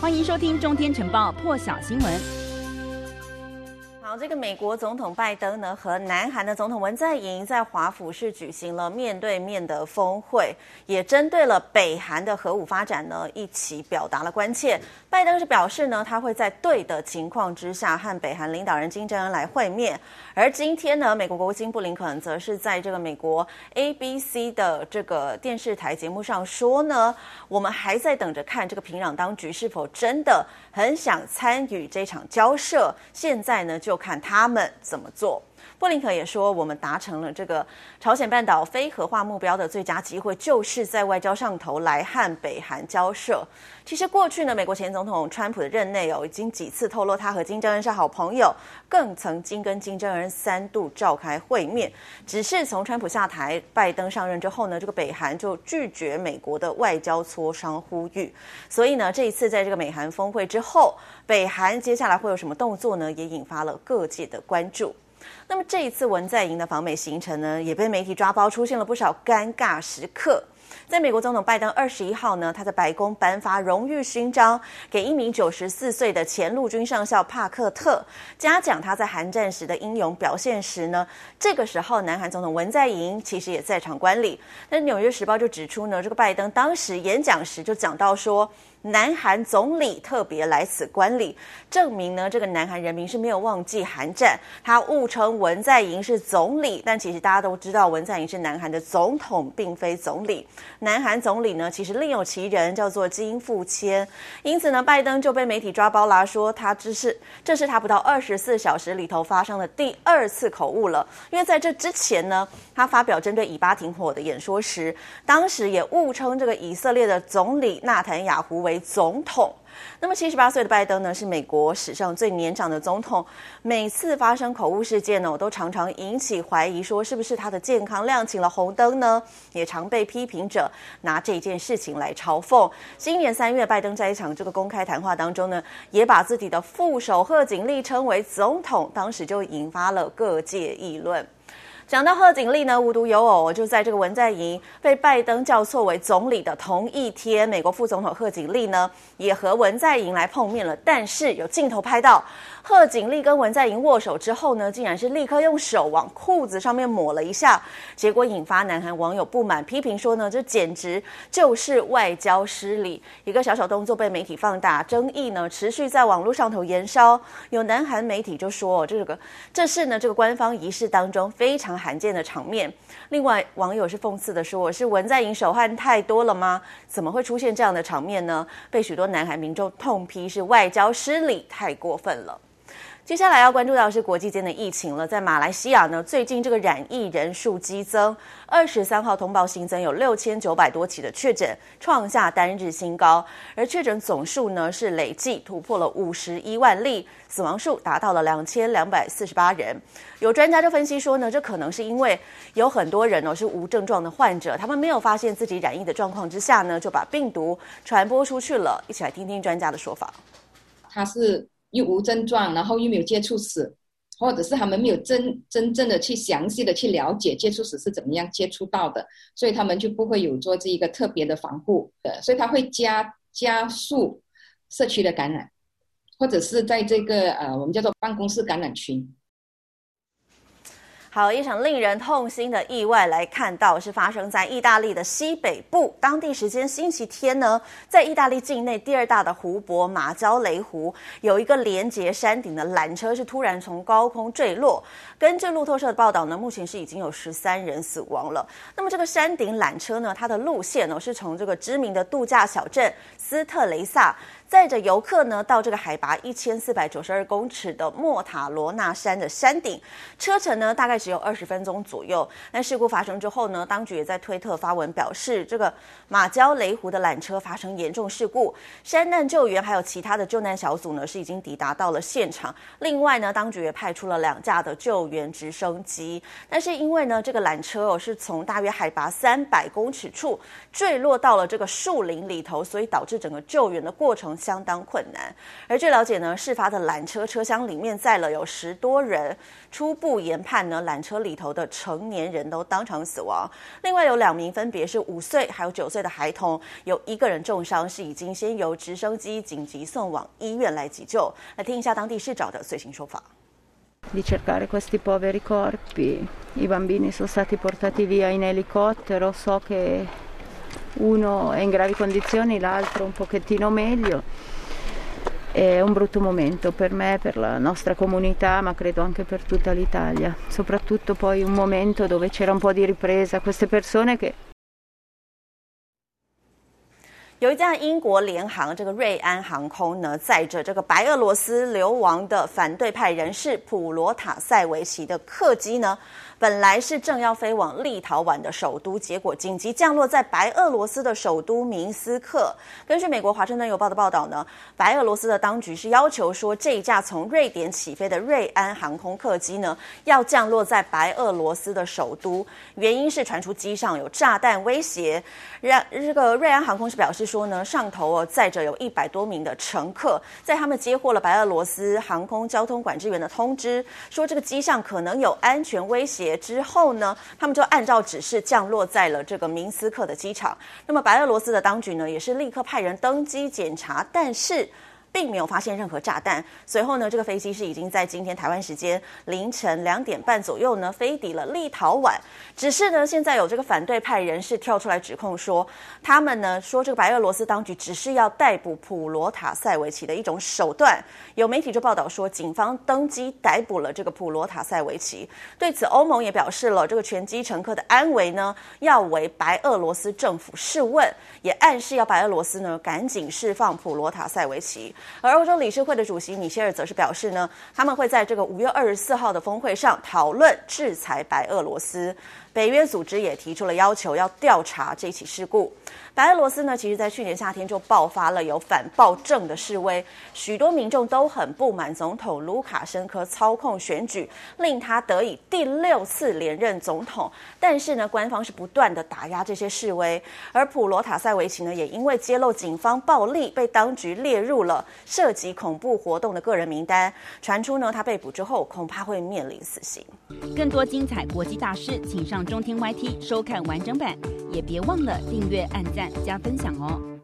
欢迎收听《中天晨报》破晓新闻。这个美国总统拜登呢，和南韩的总统文在寅在华府是举行了面对面的峰会，也针对了北韩的核武发展呢，一起表达了关切。拜登是表示呢，他会在对的情况之下和北韩领导人金正恩来会面。而今天呢，美国国务卿布林肯则是在这个美国 ABC 的这个电视台节目上说呢，我们还在等着看这个平壤当局是否真的很想参与这场交涉。现在呢，就看看他们怎么做。布林肯也说，我们达成了这个朝鲜半岛非核化目标的最佳机会，就是在外交上头来和北韩交涉。其实过去呢，美国前总统川普的任内哦，已经几次透露他和金正恩是好朋友，更曾经跟金正恩三度召开会面。只是从川普下台，拜登上任之后呢，这个北韩就拒绝美国的外交磋商呼吁。所以呢，这一次在这个美韩峰会之后，北韩接下来会有什么动作呢？也引发了各界的关注。那么这一次文在寅的访美行程呢，也被媒体抓包，出现了不少尴尬时刻。在美国总统拜登二十一号呢，他在白宫颁发荣誉勋章给一名九十四岁的前陆军上校帕克特，嘉奖他在韩战时的英勇表现时呢，这个时候南韩总统文在寅其实也在场观礼。那《纽约时报》就指出呢，这个拜登当时演讲时就讲到说。南韩总理特别来此观礼，证明呢，这个南韩人民是没有忘记韩战。他误称文在寅是总理，但其实大家都知道，文在寅是南韩的总统，并非总理。南韩总理呢，其实另有其人，叫做金富谦。因此呢，拜登就被媒体抓包啦，说他只是这是他不到二十四小时里头发生的第二次口误了。因为在这之前呢，他发表针对以巴停火的演说时，当时也误称这个以色列的总理纳坦雅胡为总统，那么七十八岁的拜登呢，是美国史上最年长的总统。每次发生口误事件呢，我都常常引起怀疑，说是不是他的健康亮起了红灯呢？也常被批评者拿这件事情来嘲讽。今年三月，拜登在一场这个公开谈话当中呢，也把自己的副手贺锦丽称为总统，当时就引发了各界议论。讲到贺锦丽呢，无独有偶，就在这个文在寅被拜登叫错为总理的同一天，美国副总统贺锦丽呢也和文在寅来碰面了。但是有镜头拍到贺锦丽跟文在寅握手之后呢，竟然是立刻用手往裤子上面抹了一下，结果引发南韩网友不满，批评说呢，这简直就是外交失礼。一个小小动作被媒体放大，争议呢持续在网络上头延烧。有南韩媒体就说，这个这是呢这个官方仪式当中非常。罕见的场面。另外，网友是讽刺的说：“是文在寅手汗太多了吗？怎么会出现这样的场面呢？”被许多南韩民众痛批是外交失礼，太过分了。接下来要关注到是国际间的疫情了。在马来西亚呢，最近这个染疫人数激增，二十三号通报新增有六千九百多起的确诊，创下单日新高。而确诊总数呢是累计突破了五十一万例，死亡数达到了两千两百四十八人。有专家就分析说呢，这可能是因为有很多人呢是无症状的患者，他们没有发现自己染疫的状况之下呢，就把病毒传播出去了。一起来听听专家的说法。他是。又无症状，然后又没有接触史，或者是他们没有真真正的去详细的去了解接触史是怎么样接触到的，所以他们就不会有做这一个特别的防护的，所以他会加加速社区的感染，或者是在这个呃我们叫做办公室感染群。好，一场令人痛心的意外来看到，是发生在意大利的西北部。当地时间星期天呢，在意大利境内第二大的湖泊马焦雷湖，有一个连接山顶的缆车是突然从高空坠落。根据路透社的报道呢，目前是已经有十三人死亡了。那么这个山顶缆车呢，它的路线呢是从这个知名的度假小镇斯特雷萨。载着游客呢，到这个海拔一千四百九十二公尺的莫塔罗纳山的山顶，车程呢大概只有二十分钟左右。但事故发生之后呢，当局也在推特发文表示，这个马焦雷湖的缆车发生严重事故，山难救援还有其他的救难小组呢是已经抵达到了现场。另外呢，当局也派出了两架的救援直升机。但是因为呢，这个缆车哦是从大约海拔三百公尺处坠落到了这个树林里头，所以导致整个救援的过程。相当困难。而据了解呢，事发的缆车车厢里面载了有十多人，初步研判呢，缆车里头的成年人都当场死亡，另外有两名分别是五岁还有九岁的孩童，有一个人重伤，是已经先由直升机紧急送往医院来急救。来听一下当地市长的最新说法。Di cercare questi poveri corpi, i bambini sono stati portati via in elicottero, so che uno è in gravi condizioni, l'altro un pochettino meglio. È un brutto momento per me, per la nostra comunità, ma credo anche per tutta l'Italia. Soprattutto poi un momento dove c'era un po' di ripresa, queste persone che 有一架英国联航这个瑞安航空呢，载着这个白俄罗斯流亡的反对派人士普罗塔塞维奇的客机呢， 本来是正要飞往立陶宛的首都，结果紧急降落在白俄罗斯的首都明斯克。根据美国华盛顿邮报的报道呢，白俄罗斯的当局是要求说，这一架从瑞典起飞的瑞安航空客机呢，要降落在白俄罗斯的首都，原因是传出机上有炸弹威胁。让这个瑞安航空是表示。说呢，上头哦载着有一百多名的乘客，在他们接获了白俄罗斯航空交通管制员的通知，说这个机上可能有安全威胁之后呢，他们就按照指示降落在了这个明斯克的机场。那么白俄罗斯的当局呢，也是立刻派人登机检查，但是。并没有发现任何炸弹。随后呢，这个飞机是已经在今天台湾时间凌晨两点半左右呢飞抵了立陶宛。只是呢，现在有这个反对派人士跳出来指控说，他们呢说这个白俄罗斯当局只是要逮捕普罗塔塞维奇的一种手段。有媒体就报道说，警方登机逮捕了这个普罗塔塞维奇。对此，欧盟也表示了这个全机乘客的安危呢要为白俄罗斯政府试问，也暗示要白俄罗斯呢赶紧释放普罗塔塞维奇。而欧洲理事会的主席米歇尔则是表示呢，他们会在这个五月二十四号的峰会上讨论制裁白俄罗斯。北约组织也提出了要求，要调查这起事故。白俄罗斯呢，其实在去年夏天就爆发了有反暴政的示威，许多民众都很不满总统卢卡申科操控选举，令他得以第六次连任总统。但是呢，官方是不断的打压这些示威，而普罗塔塞维奇呢，也因为揭露警方暴力，被当局列入了涉及恐怖活动的个人名单。传出呢，他被捕之后恐怕会面临死刑。更多精彩国际大师，请上中天 YT 收看完整版，也别忘了订阅、按赞。加分享哦。